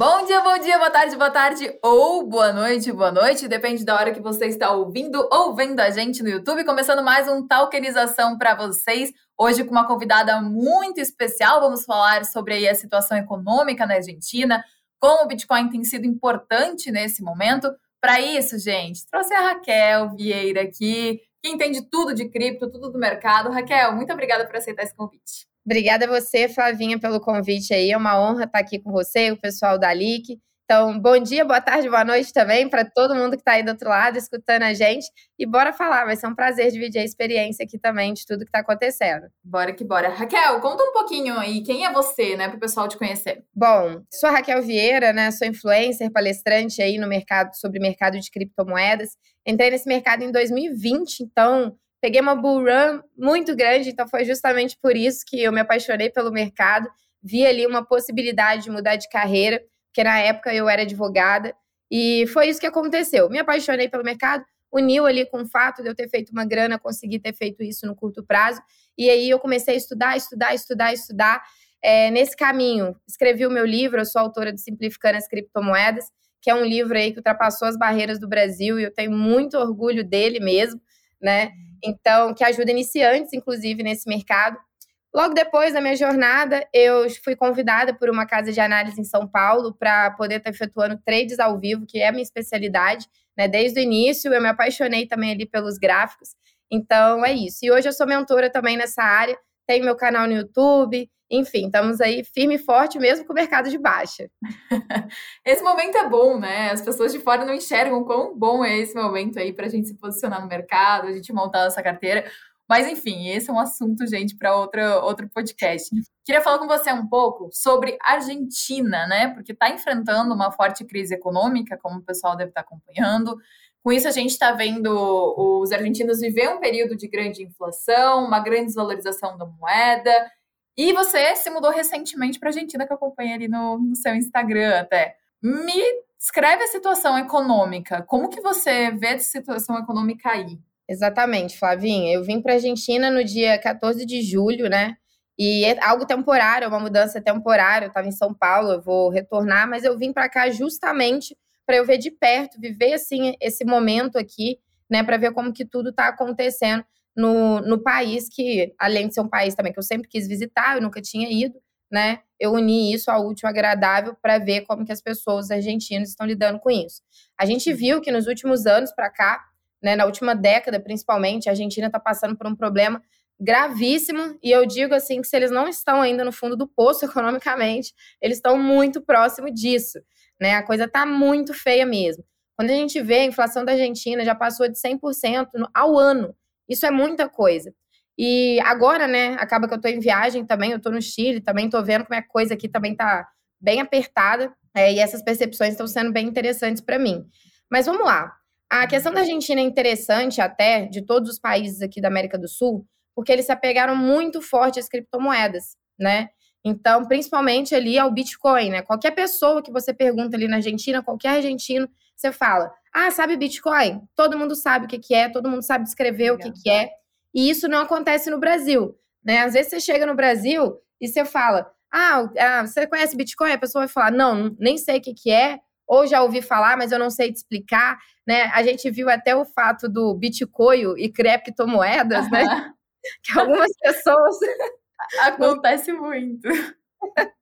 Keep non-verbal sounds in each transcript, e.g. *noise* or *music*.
Bom dia, bom dia, boa tarde, boa tarde ou boa noite, boa noite, depende da hora que você está ouvindo ou vendo a gente no YouTube. Começando mais um Talkerização para vocês. Hoje com uma convidada muito especial, vamos falar sobre aí a situação econômica na Argentina, como o Bitcoin tem sido importante nesse momento. Para isso, gente, trouxe a Raquel Vieira aqui, que entende tudo de cripto, tudo do mercado. Raquel, muito obrigada por aceitar esse convite. Obrigada a você, Flavinha, pelo convite aí. É uma honra estar aqui com você, o pessoal da LIC. Então, bom dia, boa tarde, boa noite também para todo mundo que está aí do outro lado escutando a gente. E bora falar, vai ser um prazer dividir a experiência aqui também de tudo que está acontecendo. Bora que bora. Raquel, conta um pouquinho aí, quem é você, né, para o pessoal te conhecer? Bom, sou a Raquel Vieira, né, sou influencer, palestrante aí no mercado, sobre mercado de criptomoedas. Entrei nesse mercado em 2020, então Peguei uma bull run muito grande, então foi justamente por isso que eu me apaixonei pelo mercado. Vi ali uma possibilidade de mudar de carreira, porque na época eu era advogada, e foi isso que aconteceu. Me apaixonei pelo mercado, uniu ali com o fato de eu ter feito uma grana, conseguir ter feito isso no curto prazo, e aí eu comecei a estudar, estudar, estudar, estudar. É, nesse caminho, escrevi o meu livro, eu sou autora de Simplificando as Criptomoedas, que é um livro aí que ultrapassou as barreiras do Brasil e eu tenho muito orgulho dele mesmo, né? Então, que ajuda iniciantes, inclusive, nesse mercado. Logo depois da minha jornada, eu fui convidada por uma casa de análise em São Paulo para poder estar efetuando trades ao vivo, que é a minha especialidade. Né? Desde o início, eu me apaixonei também ali pelos gráficos. Então, é isso. E hoje eu sou mentora também nessa área, tenho meu canal no YouTube, enfim, estamos aí firme e forte mesmo com o mercado de baixa. *laughs* esse momento é bom, né? As pessoas de fora não enxergam quão bom é esse momento aí para a gente se posicionar no mercado, a gente montar essa carteira. Mas, enfim, esse é um assunto, gente, para outro podcast. Queria falar com você um pouco sobre Argentina, né? Porque está enfrentando uma forte crise econômica, como o pessoal deve estar tá acompanhando. Com isso, a gente está vendo os argentinos viver um período de grande inflação, uma grande desvalorização da moeda e você se mudou recentemente para a Argentina, que eu acompanhei ali no, no seu Instagram até. Me descreve a situação econômica. Como que você vê essa situação econômica aí? Exatamente, Flavinha. Eu vim para a Argentina no dia 14 de julho, né? E é algo temporário, uma mudança temporária. Eu estava em São Paulo, eu vou retornar, mas eu vim para cá justamente para eu ver de perto, viver assim esse momento aqui, né, para ver como que tudo está acontecendo no, no país que, além de ser um país também que eu sempre quis visitar, eu nunca tinha ido, né? Eu uni isso ao útil agradável para ver como que as pessoas argentinas estão lidando com isso. A gente viu que nos últimos anos para cá, né, na última década principalmente, a Argentina está passando por um problema gravíssimo e eu digo assim que se eles não estão ainda no fundo do poço *laughs* economicamente, eles estão muito próximo disso, né? A coisa está muito feia mesmo. Quando a gente vê a inflação da Argentina já passou de 100% ao ano. Isso é muita coisa. E agora, né, acaba que eu estou em viagem também, eu estou no Chile, também estou vendo como é a coisa aqui também está bem apertada, é, e essas percepções estão sendo bem interessantes para mim. Mas vamos lá. A questão da Argentina é interessante até, de todos os países aqui da América do Sul, porque eles se apegaram muito forte às criptomoedas, né? Então, principalmente ali ao Bitcoin, né? Qualquer pessoa que você pergunta ali na Argentina, qualquer argentino, você fala: Ah, sabe Bitcoin? Todo mundo sabe o que, que é, todo mundo sabe descrever Legal. o que, que é. E isso não acontece no Brasil. Né? Às vezes você chega no Brasil e você fala: ah, ah, você conhece Bitcoin? A pessoa vai falar: Não, nem sei o que, que é, ou já ouvi falar, mas eu não sei te explicar. Né? A gente viu até o fato do Bitcoin e criptomoedas, uhum. né? *laughs* Que algumas pessoas. *laughs* Acontece muito. *laughs*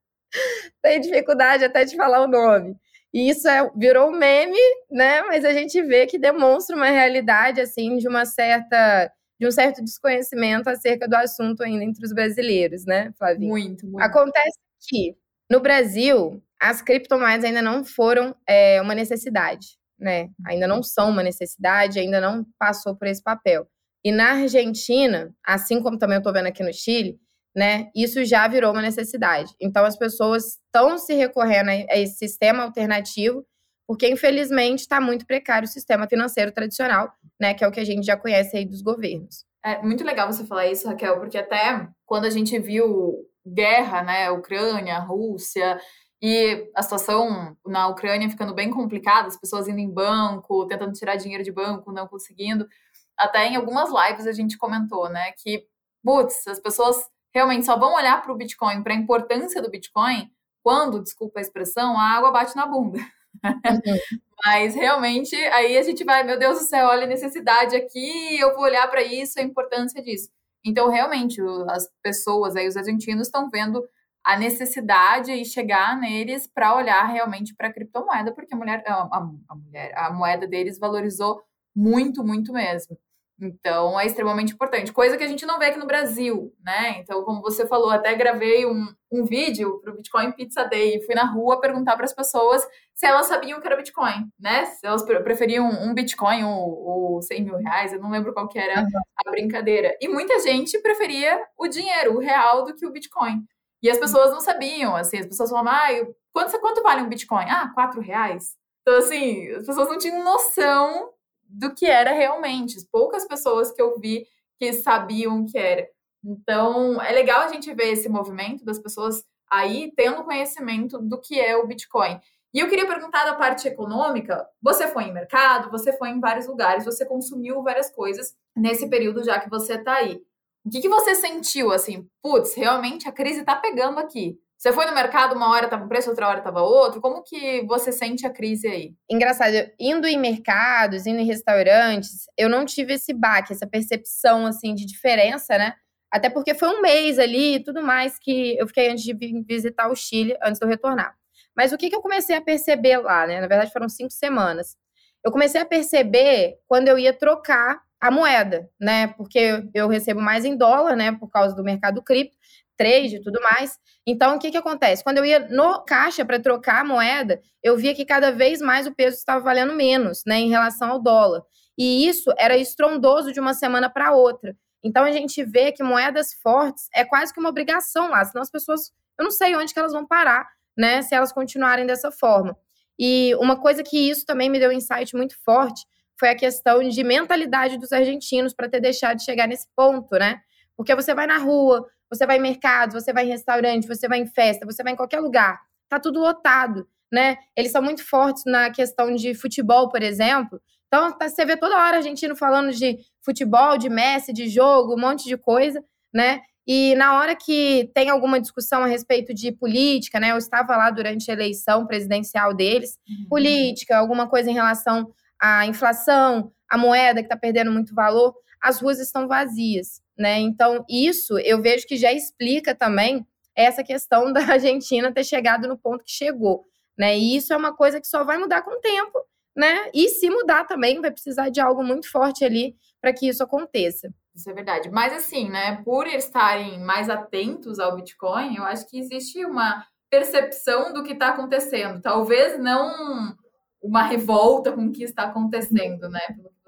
Tem dificuldade até de falar o nome. E isso é, virou um meme, né? Mas a gente vê que demonstra uma realidade, assim, de uma certa de um certo desconhecimento acerca do assunto ainda entre os brasileiros, né, Flavinha? Muito, muito. Acontece que, no Brasil, as criptomoedas ainda não foram é, uma necessidade, né? Ainda não são uma necessidade, ainda não passou por esse papel. E na Argentina, assim como também eu estou vendo aqui no Chile, né? Isso já virou uma necessidade. Então as pessoas estão se recorrendo a esse sistema alternativo, porque infelizmente está muito precário o sistema financeiro tradicional, né? Que é o que a gente já conhece aí dos governos. É muito legal você falar isso, Raquel, porque até quando a gente viu guerra, né? Ucrânia, Rússia, e a situação na Ucrânia ficando bem complicada, as pessoas indo em banco, tentando tirar dinheiro de banco, não conseguindo. Até em algumas lives a gente comentou, né, que, putz, as pessoas realmente só vão olhar para o Bitcoin, para a importância do Bitcoin, quando, desculpa a expressão, a água bate na bunda. Uhum. *laughs* Mas realmente aí a gente vai, meu Deus do céu, olha a necessidade aqui, eu vou olhar para isso, a importância disso. Então, realmente, as pessoas aí, os argentinos, estão vendo a necessidade e chegar neles para olhar realmente para a criptomoeda, porque a mulher, a, a, mulher, a moeda deles valorizou muito, muito mesmo. Então, é extremamente importante. Coisa que a gente não vê aqui no Brasil, né? Então, como você falou, até gravei um, um vídeo para o Bitcoin Pizza Day e fui na rua perguntar para as pessoas se elas sabiam que era Bitcoin, né? Se elas preferiam um Bitcoin ou, ou 100 mil reais, eu não lembro qual que era a brincadeira. E muita gente preferia o dinheiro, o real, do que o Bitcoin. E as pessoas não sabiam, assim, as pessoas falavam, ah, quanto, quanto vale um Bitcoin? Ah, quatro reais. Então, assim, as pessoas não tinham noção do que era realmente. Poucas pessoas que eu vi que sabiam o que era. Então, é legal a gente ver esse movimento das pessoas aí tendo conhecimento do que é o Bitcoin. E eu queria perguntar da parte econômica: você foi em mercado, você foi em vários lugares, você consumiu várias coisas nesse período já que você está aí. O que, que você sentiu assim? Putz, realmente a crise está pegando aqui. Você foi no mercado, uma hora estava um preço, outra hora estava outro. Como que você sente a crise aí? Engraçado, indo em mercados, indo em restaurantes, eu não tive esse baque, essa percepção assim de diferença, né? Até porque foi um mês ali e tudo mais que eu fiquei antes de visitar o Chile, antes de eu retornar. Mas o que, que eu comecei a perceber lá, né? Na verdade, foram cinco semanas. Eu comecei a perceber quando eu ia trocar a moeda, né? Porque eu recebo mais em dólar, né? Por causa do mercado cripto trade e tudo mais. Então, o que, que acontece? Quando eu ia no caixa para trocar a moeda, eu via que cada vez mais o peso estava valendo menos, né, em relação ao dólar. E isso era estrondoso de uma semana para outra. Então, a gente vê que moedas fortes é quase que uma obrigação lá, senão as pessoas, eu não sei onde que elas vão parar, né, se elas continuarem dessa forma. E uma coisa que isso também me deu um insight muito forte foi a questão de mentalidade dos argentinos para ter deixado de chegar nesse ponto, né? Porque você vai na rua, você vai em mercado, você vai em restaurante, você vai em festa, você vai em qualquer lugar. Tá tudo lotado, né? Eles são muito fortes na questão de futebol, por exemplo. Então, tá, você vê toda hora a argentino falando de futebol, de Messi, de jogo, um monte de coisa, né? E na hora que tem alguma discussão a respeito de política, né? Eu estava lá durante a eleição presidencial deles, uhum. política, alguma coisa em relação à inflação, a moeda que está perdendo muito valor, as ruas estão vazias né? Então, isso eu vejo que já explica também essa questão *laughs* da Argentina ter chegado no ponto que chegou, né? E isso é uma coisa que só vai mudar com o tempo, né? E se mudar também, vai precisar de algo muito forte ali para que isso aconteça. Isso é verdade. Mas assim, né, por estarem mais atentos ao Bitcoin, eu acho que existe uma percepção do que está acontecendo. Talvez não uma revolta com o que está acontecendo, né?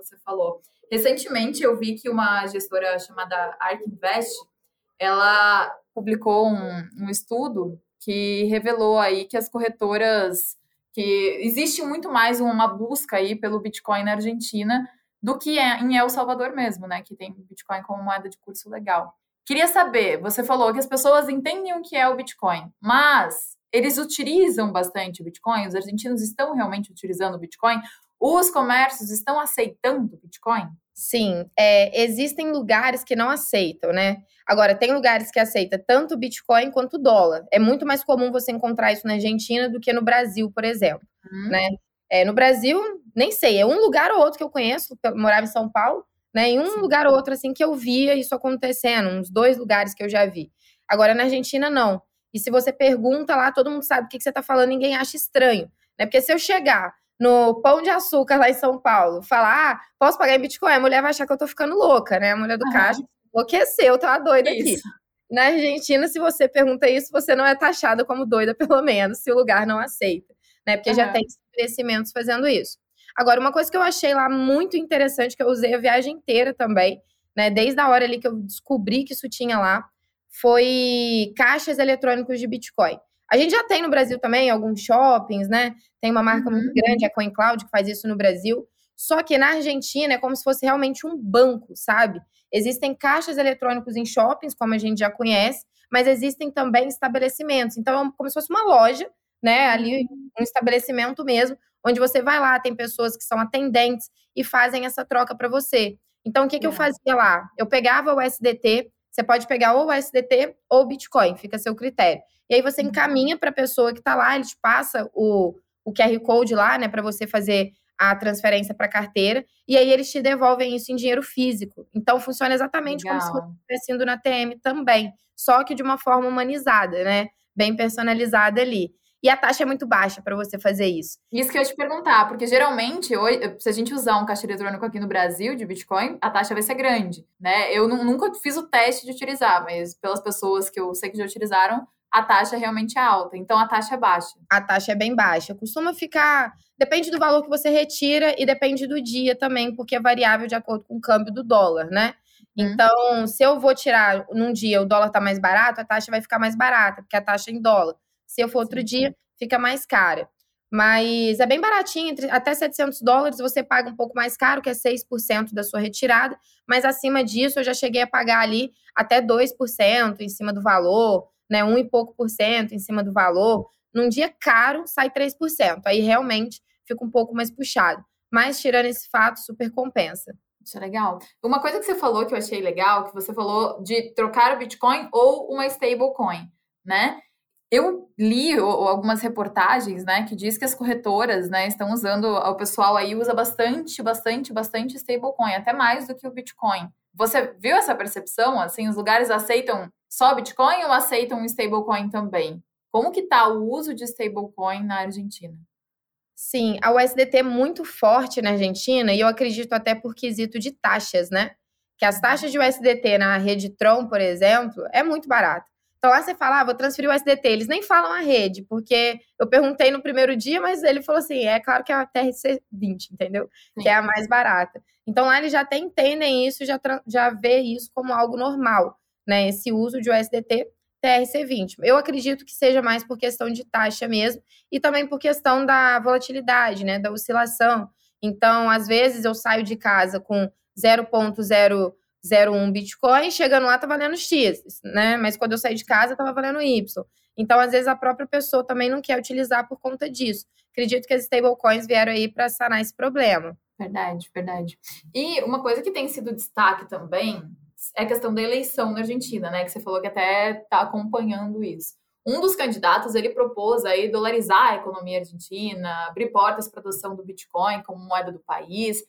Você falou. Recentemente eu vi que uma gestora chamada Ark Invest, ela publicou um, um estudo que revelou aí que as corretoras que existe muito mais uma busca aí pelo Bitcoin na Argentina do que é em El Salvador mesmo, né, que tem Bitcoin como moeda de curso legal. Queria saber, você falou que as pessoas entendem o que é o Bitcoin, mas eles utilizam bastante o Bitcoin, os argentinos estão realmente utilizando o Bitcoin, os comércios estão aceitando Bitcoin? Sim, é, existem lugares que não aceitam, né? Agora, tem lugares que aceitam tanto Bitcoin quanto dólar. É muito mais comum você encontrar isso na Argentina do que no Brasil, por exemplo, uhum. né? É, no Brasil, nem sei, é um lugar ou outro que eu conheço, eu morava em São Paulo, né? Em um Sim. lugar ou outro, assim, que eu via isso acontecendo, uns dois lugares que eu já vi. Agora, na Argentina, não. E se você pergunta lá, todo mundo sabe o que você está falando, ninguém acha estranho. Né? Porque se eu chegar no Pão de Açúcar lá em São Paulo, falar, ah, posso pagar em Bitcoin, a mulher vai achar que eu tô ficando louca, né? A mulher do uhum. caixa enlouqueceu, tá doida aqui. Na Argentina, se você pergunta isso, você não é taxada como doida, pelo menos, se o lugar não aceita, né? Porque uhum. já tem estabelecimentos fazendo isso. Agora, uma coisa que eu achei lá muito interessante, que eu usei a viagem inteira também, né? Desde a hora ali que eu descobri que isso tinha lá, foi caixas eletrônicos de Bitcoin. A gente já tem no Brasil também alguns shoppings, né? Tem uma marca uhum. muito grande, a CoinCloud, que faz isso no Brasil. Só que na Argentina é como se fosse realmente um banco, sabe? Existem caixas eletrônicos em shoppings, como a gente já conhece, mas existem também estabelecimentos. Então, é como se fosse uma loja, né? Ali, um estabelecimento mesmo, onde você vai lá, tem pessoas que são atendentes e fazem essa troca para você. Então, o que, que eu é. fazia lá? Eu pegava o SDT, você pode pegar ou o SDT ou o Bitcoin, fica a seu critério. E aí você uhum. encaminha para a pessoa que está lá, ele te passa o, o QR Code lá, né, para você fazer a transferência para a carteira, e aí eles te devolvem isso em dinheiro físico. Então funciona exatamente Legal. como se fosse estivesse indo na TM também, só que de uma forma humanizada, né? Bem personalizada ali. E a taxa é muito baixa para você fazer isso. Isso que eu ia te perguntar, porque geralmente, se a gente usar um caixa eletrônico aqui no Brasil de Bitcoin, a taxa vai ser grande, né? Eu nunca fiz o teste de utilizar, mas pelas pessoas que eu sei que já utilizaram, a taxa realmente é alta. Então a taxa é baixa. A taxa é bem baixa. Costuma ficar. Depende do valor que você retira e depende do dia também, porque é variável de acordo com o câmbio do dólar, né? Uhum. Então, se eu vou tirar num dia o dólar tá mais barato, a taxa vai ficar mais barata, porque a taxa é em dólar. Se eu for outro Sim. dia, fica mais cara. Mas é bem baratinho, entre, até 700 dólares você paga um pouco mais caro, que é 6% da sua retirada, mas acima disso eu já cheguei a pagar ali até 2% em cima do valor, né, um e pouco por cento em cima do valor. Num dia caro, sai 3%. Aí realmente fica um pouco mais puxado. Mas tirando esse fato, super compensa. Isso é legal. Uma coisa que você falou que eu achei legal, que você falou de trocar o Bitcoin ou uma stablecoin, né? Eu li algumas reportagens, né, que diz que as corretoras, né, estão usando, o pessoal aí usa bastante, bastante, bastante stablecoin, até mais do que o Bitcoin. Você viu essa percepção? Assim, os lugares aceitam só Bitcoin ou aceitam um stablecoin também? Como que tá o uso de stablecoin na Argentina? Sim, a USDT é muito forte na Argentina e eu acredito até por quesito de taxas, né? Que as taxas de USDT na rede Tron, por exemplo, é muito barata. Então lá você fala, ah, vou transferir o USDT. Eles nem falam a rede, porque eu perguntei no primeiro dia, mas ele falou assim: é claro que é a TRC20, entendeu? Sim. Que é a mais barata. Então lá eles já até entendem isso, já, já vê isso como algo normal, né? Esse uso de USDT TRC20. Eu acredito que seja mais por questão de taxa mesmo e também por questão da volatilidade, né? Da oscilação. Então, às vezes eu saio de casa com 0,0 0,1 Bitcoin, chegando lá tá valendo X, né? Mas quando eu saí de casa tava valendo Y. Então, às vezes, a própria pessoa também não quer utilizar por conta disso. Acredito que as stablecoins vieram aí para sanar esse problema. Verdade, verdade. E uma coisa que tem sido destaque também é a questão da eleição na Argentina, né? Que você falou que até está acompanhando isso. Um dos candidatos, ele propôs aí dolarizar a economia argentina, abrir portas para a adoção do Bitcoin como moeda do país.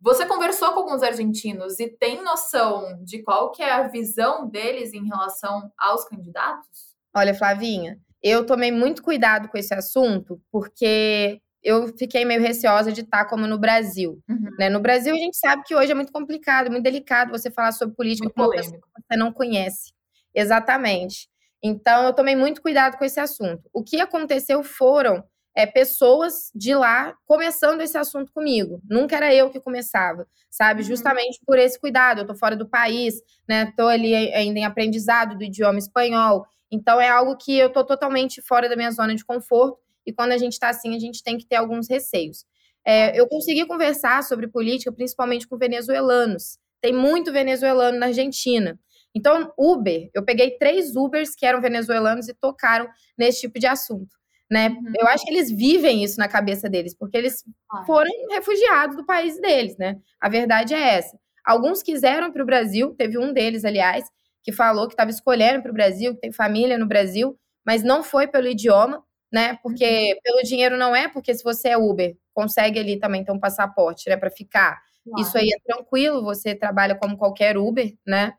Você conversou com alguns argentinos e tem noção de qual que é a visão deles em relação aos candidatos? Olha, Flavinha, eu tomei muito cuidado com esse assunto, porque eu fiquei meio receosa de estar como no Brasil. Uhum. Né? No Brasil, a gente sabe que hoje é muito complicado, muito delicado você falar sobre política muito com uma pessoa que você não conhece. Exatamente. Então, eu tomei muito cuidado com esse assunto. O que aconteceu foram é, pessoas de lá começando esse assunto comigo. Nunca era eu que começava, sabe? Uhum. Justamente por esse cuidado. Eu tô fora do país, né? Tô ali ainda em aprendizado do idioma espanhol. Então é algo que eu tô totalmente fora da minha zona de conforto. E quando a gente está assim, a gente tem que ter alguns receios. É, eu consegui conversar sobre política, principalmente com venezuelanos. Tem muito venezuelano na Argentina. Então, Uber, eu peguei três Ubers que eram venezuelanos e tocaram nesse tipo de assunto né? Uhum. Eu acho que eles vivem isso na cabeça deles, porque eles foram refugiados do país deles, né? A verdade é essa. Alguns quiseram para o Brasil, teve um deles, aliás, que falou que estava escolhendo para o Brasil, que tem família no Brasil, mas não foi pelo idioma, né? Porque uhum. pelo dinheiro não é, porque se você é Uber, consegue ali também ter um passaporte, né, para ficar. Isso aí é tranquilo, você trabalha como qualquer Uber, né?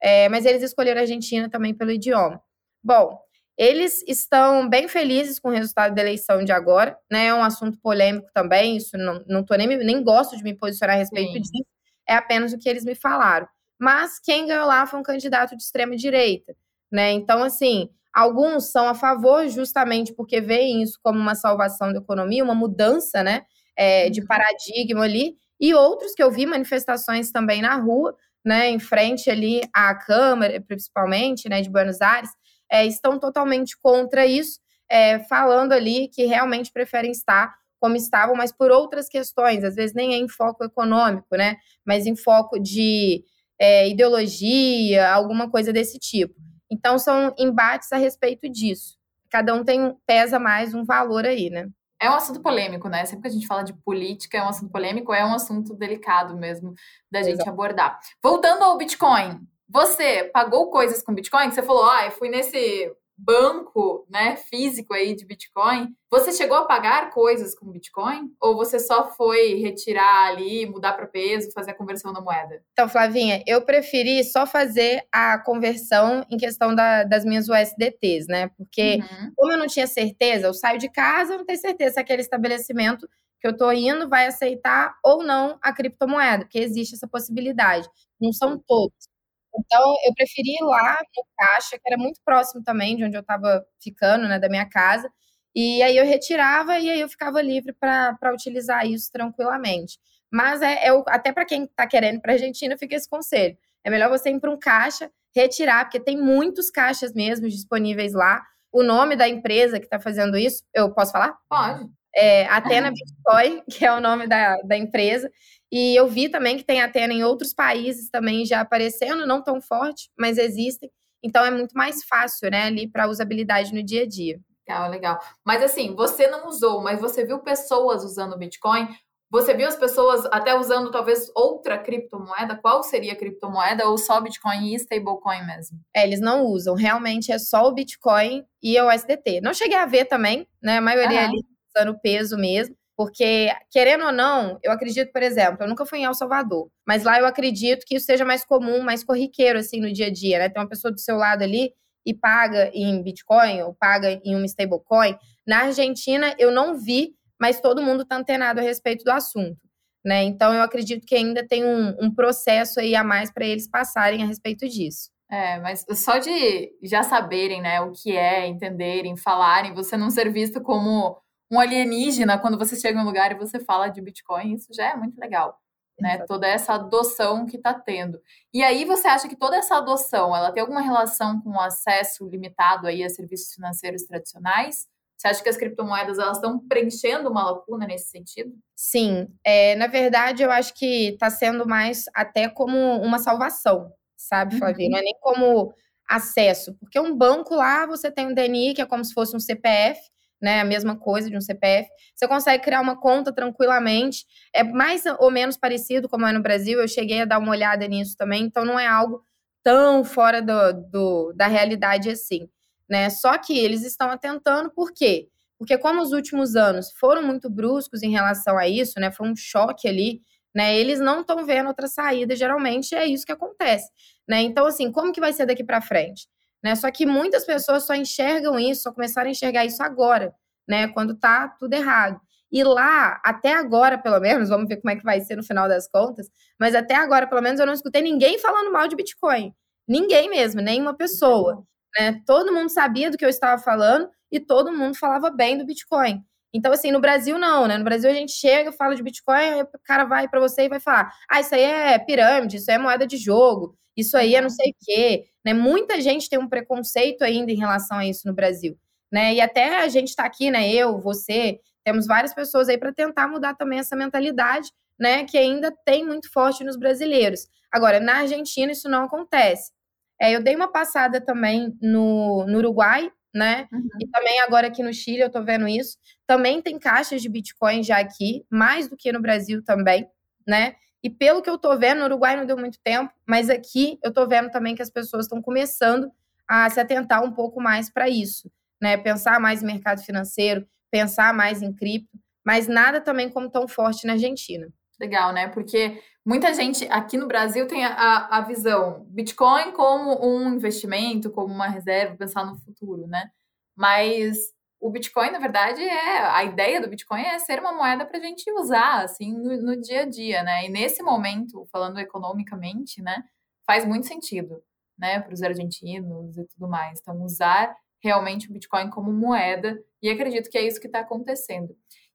É, mas eles escolheram a Argentina também pelo idioma. Bom, eles estão bem felizes com o resultado da eleição de agora, né? É um assunto polêmico também, isso não, não tô nem, nem gosto de me posicionar a respeito Sim. disso, é apenas o que eles me falaram. Mas quem ganhou lá foi um candidato de extrema direita, né? Então, assim, alguns são a favor justamente porque veem isso como uma salvação da economia, uma mudança, né? É, de uhum. paradigma ali, e outros que eu vi manifestações também na rua, né, em frente ali à Câmara, principalmente, né, de Buenos Aires, é, estão totalmente contra isso, é, falando ali que realmente preferem estar como estavam, mas por outras questões, às vezes nem é em foco econômico, né? Mas em foco de é, ideologia, alguma coisa desse tipo. Então são embates a respeito disso. Cada um tem pesa mais um valor aí, né? É um assunto polêmico, né? Sempre que a gente fala de política, é um assunto polêmico, é um assunto delicado mesmo da gente Exato. abordar. Voltando ao Bitcoin, Você pagou coisas com Bitcoin? Você falou, ah, eu fui nesse banco, né, físico aí de Bitcoin, você chegou a pagar coisas com Bitcoin? Ou você só foi retirar ali, mudar para peso, fazer a conversão da moeda? Então, Flavinha, eu preferi só fazer a conversão em questão da, das minhas USDTs, né? Porque, uhum. como eu não tinha certeza, eu saio de casa, eu não tenho certeza se aquele estabelecimento que eu estou indo vai aceitar ou não a criptomoeda, porque existe essa possibilidade. Não são todos. Então, eu preferi ir lá no caixa, que era muito próximo também de onde eu estava ficando, né, da minha casa. E aí eu retirava e aí eu ficava livre para utilizar isso tranquilamente. Mas é, é até para quem está querendo para a Argentina, fica esse conselho. É melhor você ir para um caixa, retirar, porque tem muitos caixas mesmo disponíveis lá. O nome da empresa que está fazendo isso, eu posso falar? Pode. É Atena Bitcoin, *laughs* que é o nome da, da empresa. E eu vi também que tem Atena em outros países também já aparecendo, não tão forte, mas existem. Então é muito mais fácil, né, ali para usabilidade no dia a dia. Legal, legal. Mas assim, você não usou, mas você viu pessoas usando Bitcoin? Você viu as pessoas até usando talvez outra criptomoeda? Qual seria a criptomoeda ou só Bitcoin e stablecoin mesmo? É, eles não usam. Realmente é só o Bitcoin e o USDT. Não cheguei a ver também, né? A maioria uhum. ali usando peso mesmo. Porque, querendo ou não, eu acredito, por exemplo, eu nunca fui em El Salvador, mas lá eu acredito que isso seja mais comum, mais corriqueiro, assim, no dia a dia, né? Tem uma pessoa do seu lado ali e paga em Bitcoin ou paga em uma stablecoin. Na Argentina, eu não vi, mas todo mundo está antenado a respeito do assunto. Né? Então, eu acredito que ainda tem um, um processo aí a mais para eles passarem a respeito disso. É, mas só de já saberem, né, o que é, entenderem, falarem, você não ser visto como um alienígena quando você chega em um lugar e você fala de Bitcoin, isso já é muito legal. Né, toda essa adoção que está tendo. E aí você acha que toda essa adoção, ela tem alguma relação com o acesso limitado aí a serviços financeiros tradicionais? Você acha que as criptomoedas elas estão preenchendo uma lacuna nesse sentido? Sim, é, na verdade eu acho que está sendo mais até como uma salvação, sabe, Flavia? Uhum. Não é nem como acesso, porque um banco lá você tem um DNI que é como se fosse um CPF né? A mesma coisa de um CPF. Você consegue criar uma conta tranquilamente. É mais ou menos parecido como é no Brasil. Eu cheguei a dar uma olhada nisso também, então não é algo tão fora do, do da realidade assim, né? Só que eles estão atentando, por quê? Porque como os últimos anos foram muito bruscos em relação a isso, né? Foi um choque ali, né? Eles não estão vendo outra saída, geralmente é isso que acontece, né? Então assim, como que vai ser daqui para frente? Né? Só que muitas pessoas só enxergam isso, só começaram a enxergar isso agora, né? Quando tá tudo errado. E lá, até agora, pelo menos, vamos ver como é que vai ser no final das contas, mas até agora, pelo menos, eu não escutei ninguém falando mal de Bitcoin. Ninguém mesmo, nenhuma pessoa. Né? Todo mundo sabia do que eu estava falando e todo mundo falava bem do Bitcoin. Então, assim, no Brasil não, né? No Brasil a gente chega, fala de Bitcoin, o cara vai para você e vai falar: ah, isso aí é pirâmide, isso aí é moeda de jogo, isso aí é não sei o quê. Né? Muita gente tem um preconceito ainda em relação a isso no Brasil. Né? E até a gente está aqui, né? Eu, você, temos várias pessoas aí para tentar mudar também essa mentalidade, né? Que ainda tem muito forte nos brasileiros. Agora, na Argentina isso não acontece. É, eu dei uma passada também no, no Uruguai, né? Uhum. E também agora aqui no Chile eu tô vendo isso. Também tem caixas de Bitcoin já aqui, mais do que no Brasil também, né? E pelo que eu tô vendo, no Uruguai não deu muito tempo, mas aqui eu tô vendo também que as pessoas estão começando a se atentar um pouco mais para isso, né? Pensar mais em mercado financeiro, pensar mais em cripto, mas nada também como tão forte na Argentina. Legal, né? Porque muita gente aqui no Brasil tem a, a visão Bitcoin como um investimento, como uma reserva, pensar no futuro, né? Mas o Bitcoin, na verdade, é a ideia do Bitcoin é ser uma moeda para a gente usar assim no, no, dia a dia, né? E nesse momento, falando economicamente, né, faz muito sentido, né, para os argentinos e tudo mais. Então, usar realmente o Bitcoin como moeda e acredito que é isso que está acontecendo.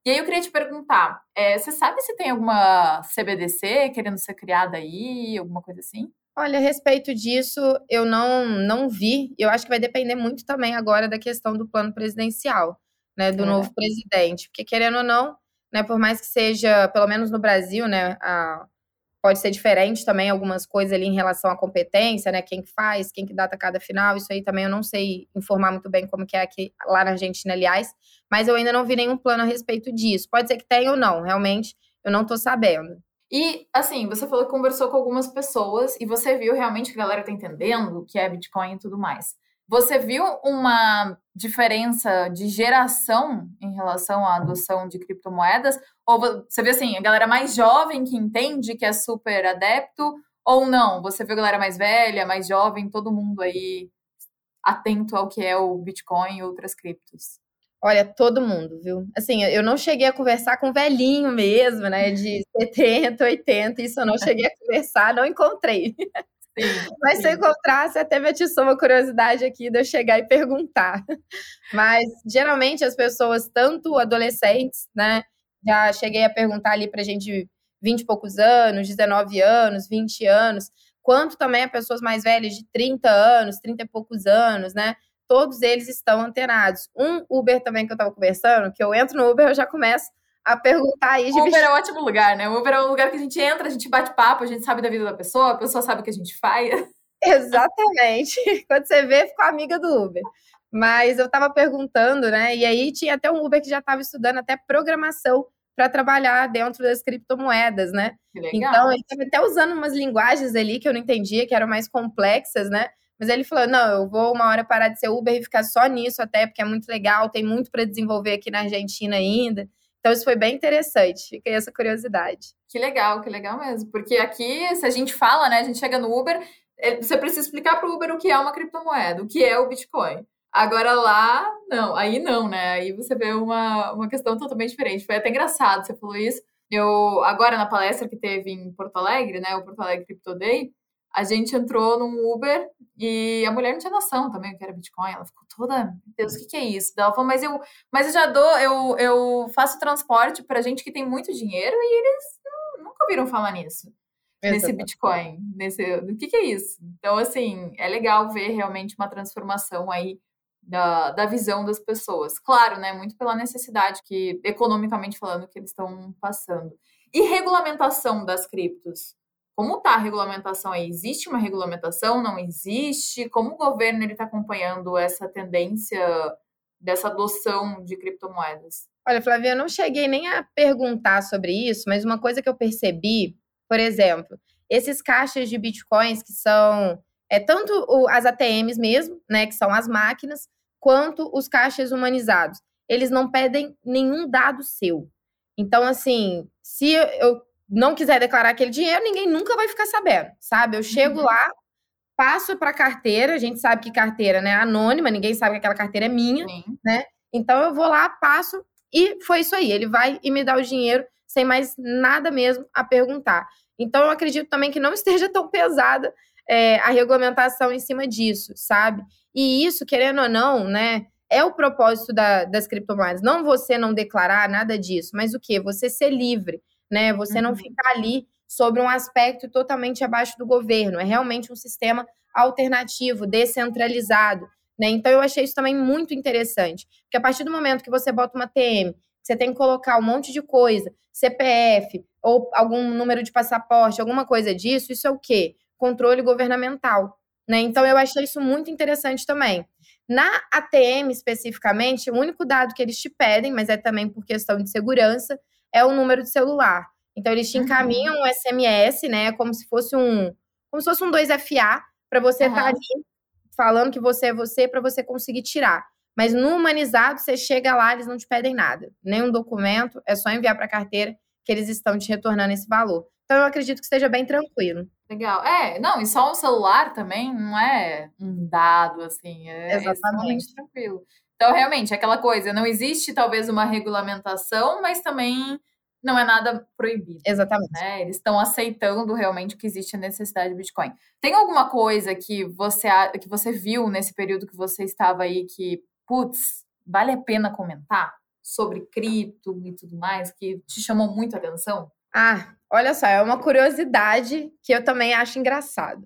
E aí eu queria te perguntar, é, você sabe se tem alguma CBDC querendo ser criada aí, alguma coisa assim? Olha, a respeito disso, eu não, não vi. Eu acho que vai depender muito também agora da questão do plano presidencial, né, do é. novo presidente. Porque, querendo ou não, né, por mais que seja, pelo menos no Brasil, né, a, pode ser diferente também algumas coisas ali em relação à competência, né, quem faz, quem que data cada final, isso aí também eu não sei informar muito bem como que é aqui, lá na Argentina, aliás, mas eu ainda não vi nenhum plano a respeito disso. Pode ser que tenha ou não, realmente, eu não estou sabendo. E, assim, você falou que conversou com algumas pessoas e você viu realmente que a galera tá entendendo o que é Bitcoin e tudo mais. Você viu uma diferença de geração em relação à adoção de criptomoedas? Ou você vê assim, a galera mais jovem que entende que é super adepto? Ou não? Você viu a galera mais velha, mais jovem, todo mundo aí atento ao que é o Bitcoin e outras criptos? Olha, todo mundo, viu? Assim, eu não cheguei a conversar com velhinho mesmo, né? De *laughs* 70, 80, isso eu não cheguei a conversar, não encontrei. *laughs* Mas se eu encontrasse, até me atiçou uma curiosidade aqui de eu chegar e perguntar. *laughs* Mas geralmente as pessoas, tanto adolescentes, né? Já cheguei a perguntar ali pra gente 20 e poucos anos, 19 anos, 20 anos, quanto também a pessoas mais velhas de 30 anos, 30 e poucos anos, né? todos eles estão antenados. Um Uber também que eu estava conversando, que eu entro no Uber, eu já começo a perguntar aí. De Uber é um ótimo lugar, né? O Uber é um lugar que a gente entra, a gente bate papo, a gente sabe da vida da pessoa, a pessoa sabe o que a gente faz. *laughs* Exatamente. *laughs* Quando você vê, ficou amiga do Uber. Mas eu estava perguntando, né? E aí tinha até um Uber que já estava estudando até programação para trabalhar dentro das criptomoedas, né? Então ele estava até usando umas linguagens ali que eu não entendia, que eram mais complexas, né? Mas ele falou: não, eu vou uma hora parar de ser Uber e ficar só nisso, até porque é muito legal, tem muito para desenvolver aqui na Argentina ainda. Então, isso foi bem interessante. Fiquei essa curiosidade. Que legal, que legal mesmo. Porque aqui, se a gente fala, né, a gente chega no Uber, é, você precisa explicar para o Uber o que é uma criptomoeda, o que é o Bitcoin. Agora lá, não, aí não, né? Aí você vê uma, uma questão totalmente diferente. Foi até engraçado, você falou isso. Eu, agora na palestra que teve em Porto Alegre, né, o Porto Alegre Crypto Day, a gente entrou num Uber e a mulher não tinha noção também o que era Bitcoin. Ela ficou toda, meu Deus, o que, que é isso? Ela falou, mas eu, mas eu já dou, eu, eu faço transporte para gente que tem muito dinheiro e eles nunca ouviram falar nisso. Exatamente. Nesse Bitcoin, nesse, o que, que é isso? Então, assim, é legal ver realmente uma transformação aí da, da visão das pessoas. Claro, né? Muito pela necessidade que, economicamente falando, que eles estão passando. E regulamentação das criptos? Como está a regulamentação aí? Existe uma regulamentação? Não existe? Como o governo está acompanhando essa tendência dessa adoção de criptomoedas? Olha, Flávia, eu não cheguei nem a perguntar sobre isso, mas uma coisa que eu percebi, por exemplo, esses caixas de bitcoins que são é tanto as ATMs mesmo, né, que são as máquinas, quanto os caixas humanizados. Eles não pedem nenhum dado seu. Então, assim, se eu não quiser declarar aquele dinheiro, ninguém nunca vai ficar sabendo, sabe? Eu chego uhum. lá, passo para carteira, a gente sabe que carteira né, é anônima, ninguém sabe que aquela carteira é minha, Sim. né? Então eu vou lá, passo e foi isso aí. Ele vai e me dá o dinheiro sem mais nada mesmo a perguntar. Então eu acredito também que não *laughs* esteja tão pesada é, a regulamentação em cima disso, sabe? E isso, querendo ou não, né? É o propósito da, das criptomoedas. Não você não declarar nada disso, mas o que? Você ser livre né? Você uhum. não ficar ali sobre um aspecto totalmente abaixo do governo. É realmente um sistema alternativo, descentralizado. Né? Então, eu achei isso também muito interessante. Porque a partir do momento que você bota uma TM, você tem que colocar um monte de coisa, CPF, ou algum número de passaporte, alguma coisa disso, isso é o quê? Controle governamental. Né? Então, eu achei isso muito interessante também. Na ATM, especificamente, o único dado que eles te pedem, mas é também por questão de segurança, é o número de celular. Então eles te uhum. encaminham um SMS, né, como se fosse um, como se fosse um 2FA para você estar uhum. tá ali falando que você é você para você conseguir tirar. Mas no humanizado, você chega lá, eles não te pedem nada, nenhum documento, é só enviar para a carteira que eles estão te retornando esse valor. Então eu acredito que esteja bem tranquilo. Legal. É, não, e só um celular também não é um dado assim, é exatamente tranquilo. Então, realmente, aquela coisa, não existe talvez uma regulamentação, mas também não é nada proibido. Exatamente. Né? Eles estão aceitando realmente que existe a necessidade de Bitcoin. Tem alguma coisa que você, que você viu nesse período que você estava aí que, putz, vale a pena comentar sobre cripto e tudo mais, que te chamou muito a atenção? Ah, olha só, é uma curiosidade que eu também acho engraçado.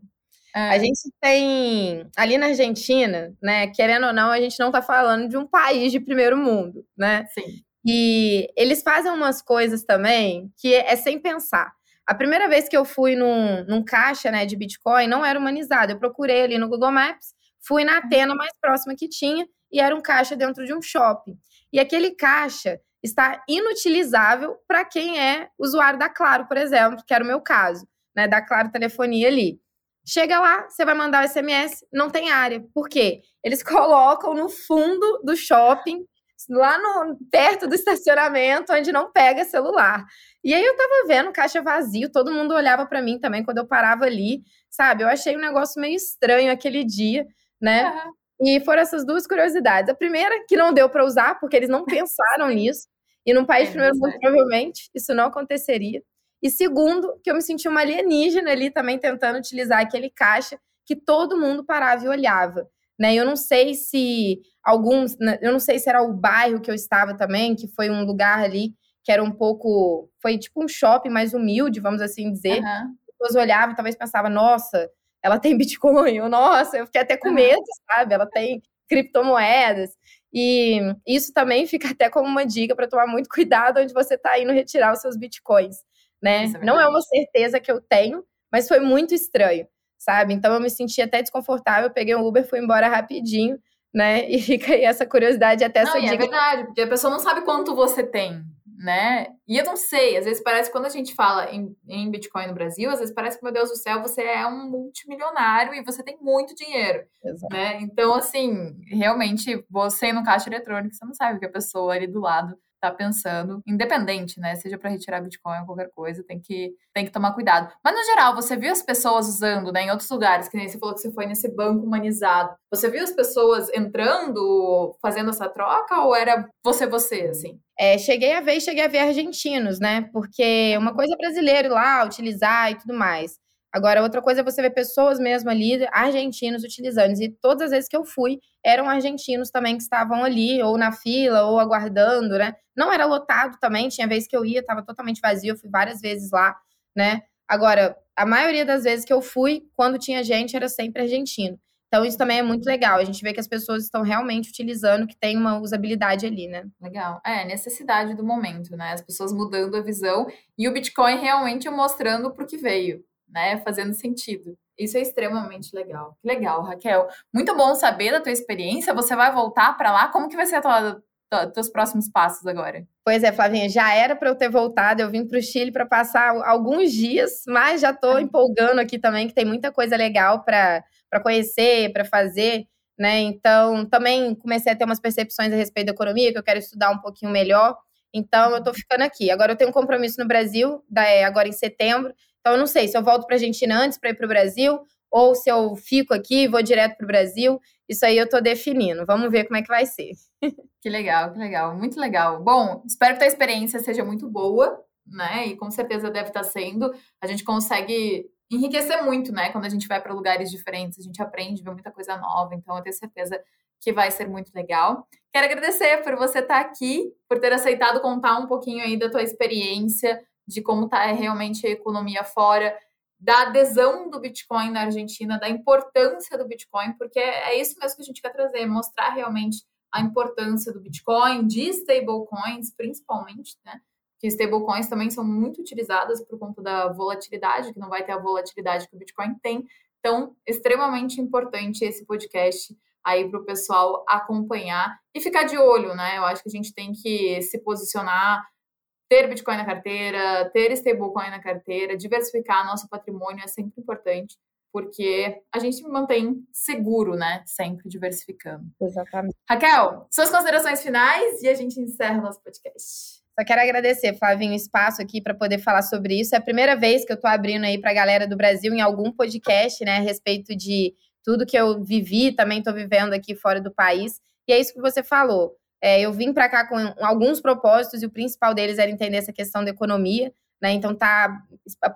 É. A gente tem ali na Argentina, né? Querendo ou não, a gente não está falando de um país de primeiro mundo, né? Sim. E eles fazem umas coisas também que é sem pensar. A primeira vez que eu fui num, num caixa né, de Bitcoin não era humanizado. Eu procurei ali no Google Maps, fui na Atena mais próxima que tinha e era um caixa dentro de um shopping. E aquele caixa está inutilizável para quem é usuário da Claro, por exemplo, que era o meu caso, né, da Claro Telefonia ali. Chega lá, você vai mandar o SMS, não tem área. Por quê? Eles *laughs* colocam no fundo do shopping, lá no, perto do estacionamento, onde não pega celular. E aí eu tava vendo caixa vazio, todo mundo olhava para mim também quando eu parava ali, sabe? Eu achei um negócio meio estranho aquele dia, né? Uhum. E foram essas duas curiosidades. A primeira, que não deu para usar, porque eles não *laughs* pensaram nisso. E num país é, primeiro mundo, provavelmente, isso não aconteceria. E segundo, que eu me senti uma alienígena ali também tentando utilizar aquele caixa que todo mundo parava e olhava. Né? Eu não sei se alguns, né, eu não sei se era o bairro que eu estava também, que foi um lugar ali que era um pouco, foi tipo um shopping mais humilde, vamos assim dizer. Uhum. As pessoas olhavam, talvez pensavam, nossa, ela tem *laughs* Bitcoin, ou nossa, eu fiquei até com medo, sabe? Ela tem criptomoedas. E isso também fica até como uma dica para tomar muito cuidado onde você está indo retirar os seus bitcoins, né? É Não é uma certeza que eu tenho, mas foi muito estranho, sabe? Então eu me senti até desconfortável, peguei um Uber, fui embora rapidinho, né? *laughs* E fica aí essa curiosidade até essa não, dica. É verdade, porque a pessoa não sabe quanto você tem, né? E eu não sei, às vezes parece quando a gente fala em, em Bitcoin no Brasil, às vezes parece que, meu Deus do céu, você é um multimilionário e você tem muito dinheiro, Exato. né? Então, assim, realmente, você no caixa eletrônico, você não sabe o que a pessoa ali do lado tá pensando, independente, né? Seja para retirar Bitcoin ou qualquer coisa, tem que, tem que tomar cuidado. Mas no geral, você viu as pessoas usando, né, em outros lugares, que nem você falou que você foi nesse banco humanizado. Você viu as pessoas entrando, fazendo essa troca ou era você você assim? É, cheguei a ver cheguei a ver argentinos, né? Porque uma coisa é brasileiro lá utilizar e tudo mais. Agora, outra coisa é você ver pessoas mesmo ali, argentinos, utilizando. E todas as vezes que eu fui, eram argentinos também que estavam ali, ou na fila, ou aguardando, né? Não era lotado também, tinha vezes que eu ia, estava totalmente vazio, eu fui várias vezes lá, né? Agora, a maioria das vezes que eu fui, quando tinha gente, era sempre argentino. Então, isso também é muito legal. A gente vê que as pessoas estão realmente utilizando, que tem uma usabilidade ali, né? Legal. É, necessidade do momento, né? As pessoas mudando a visão e o Bitcoin realmente mostrando para o que veio né? Fazendo sentido. Isso é extremamente legal. Que legal, Raquel. Muito bom saber da tua experiência. Você vai voltar para lá? Como que vai ser a tua, tua, teus próximos passos agora? Pois é, Flavinha, já era para eu ter voltado. Eu vim para o Chile para passar alguns dias, mas já estou empolgando aqui também, que tem muita coisa legal para conhecer, para fazer. Né? Então, também comecei a ter umas percepções a respeito da economia, que eu quero estudar um pouquinho melhor. Então, eu estou ficando aqui. Agora, eu tenho um compromisso no Brasil, agora em setembro, então, eu não sei se eu volto para a Argentina antes para ir para o Brasil ou se eu fico aqui e vou direto para o Brasil. Isso aí eu estou definindo. Vamos ver como é que vai ser. *laughs* Que legal, que legal. Muito legal. Bom, espero que a experiência seja muito boa, né? E com certeza deve estar sendo. A gente consegue enriquecer muito, né? Quando a gente vai para lugares diferentes, a gente aprende, vê muita coisa nova. Então, eu tenho certeza que vai ser muito legal. Quero agradecer por você estar aqui, por ter aceitado contar um pouquinho aí da tua experiência, de como está realmente a economia fora, da adesão do Bitcoin na Argentina, da importância do Bitcoin, porque é isso mesmo que a gente quer trazer, mostrar realmente a importância do Bitcoin, de stablecoins, principalmente, né? Que stablecoins também são muito utilizadas por conta da volatilidade, que não vai ter a volatilidade que o Bitcoin tem. Então, extremamente importante esse podcast aí para o pessoal acompanhar e ficar de olho, né? Eu acho que a gente tem que se posicionar ter Bitcoin na carteira, ter stablecoin na carteira, diversificar nosso patrimônio é sempre importante, porque a gente mantém seguro, né? Sempre diversificando. Exatamente. Raquel, suas considerações finais e a gente encerra o nosso podcast. Só quero agradecer, Flavinho, o espaço aqui para poder falar sobre isso. É a primeira vez que eu estou abrindo aí para a galera do Brasil em algum podcast, né, a respeito de tudo que eu vivi, também estou vivendo aqui fora do país. E é isso que você falou. É, eu vim para cá com alguns propósitos e o principal deles era entender essa questão da economia, né? Então tá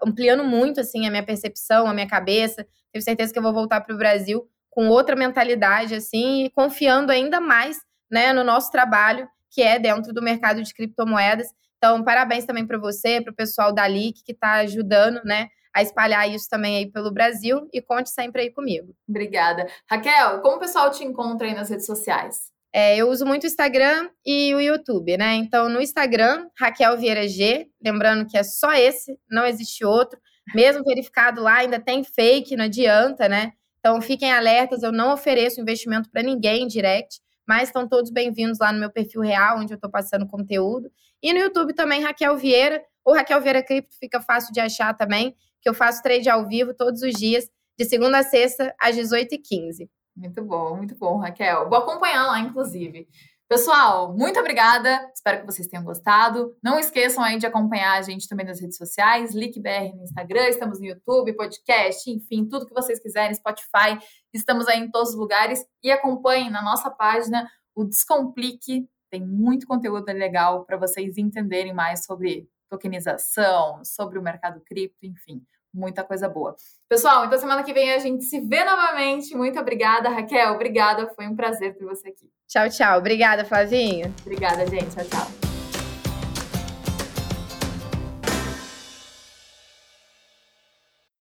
ampliando muito assim a minha percepção, a minha cabeça. Tenho certeza que eu vou voltar para o Brasil com outra mentalidade assim e confiando ainda mais, né, no nosso trabalho que é dentro do mercado de criptomoedas. Então, parabéns também para você, para o pessoal da LIC que está ajudando, né, a espalhar isso também aí pelo Brasil e conte sempre aí comigo. Obrigada. Raquel, como o pessoal te encontra aí nas redes sociais? É, eu uso muito o Instagram e o YouTube, né? Então, no Instagram, Raquel Vieira G, lembrando que é só esse, não existe outro. Mesmo verificado lá, ainda tem fake, não adianta, né? Então, fiquem alertas, eu não ofereço investimento para ninguém em direct, mas estão todos bem-vindos lá no meu perfil real, onde eu estou passando conteúdo. E no YouTube também, Raquel Vieira, ou Raquel Vieira Cripto, fica fácil de achar também, que eu faço trade ao vivo todos os dias, de segunda a sexta, às 18h15. Muito bom, muito bom, Raquel. Vou acompanhar lá, inclusive. Pessoal, muito obrigada. Espero que vocês tenham gostado. Não esqueçam aí de acompanhar a gente também nas redes sociais, LickBR no Instagram, estamos no YouTube, podcast, enfim, tudo que vocês quiserem, Spotify. Estamos aí em todos os lugares e acompanhem na nossa página o Descomplique. Tem muito conteúdo legal para vocês entenderem mais sobre tokenização, sobre o mercado cripto, enfim muita coisa boa. Pessoal, então semana que vem a gente se vê novamente. Muito obrigada, Raquel. Obrigada, foi um prazer ter você aqui. Tchau, tchau. Obrigada, Flavinho. Obrigada, gente. Tchau, tchau.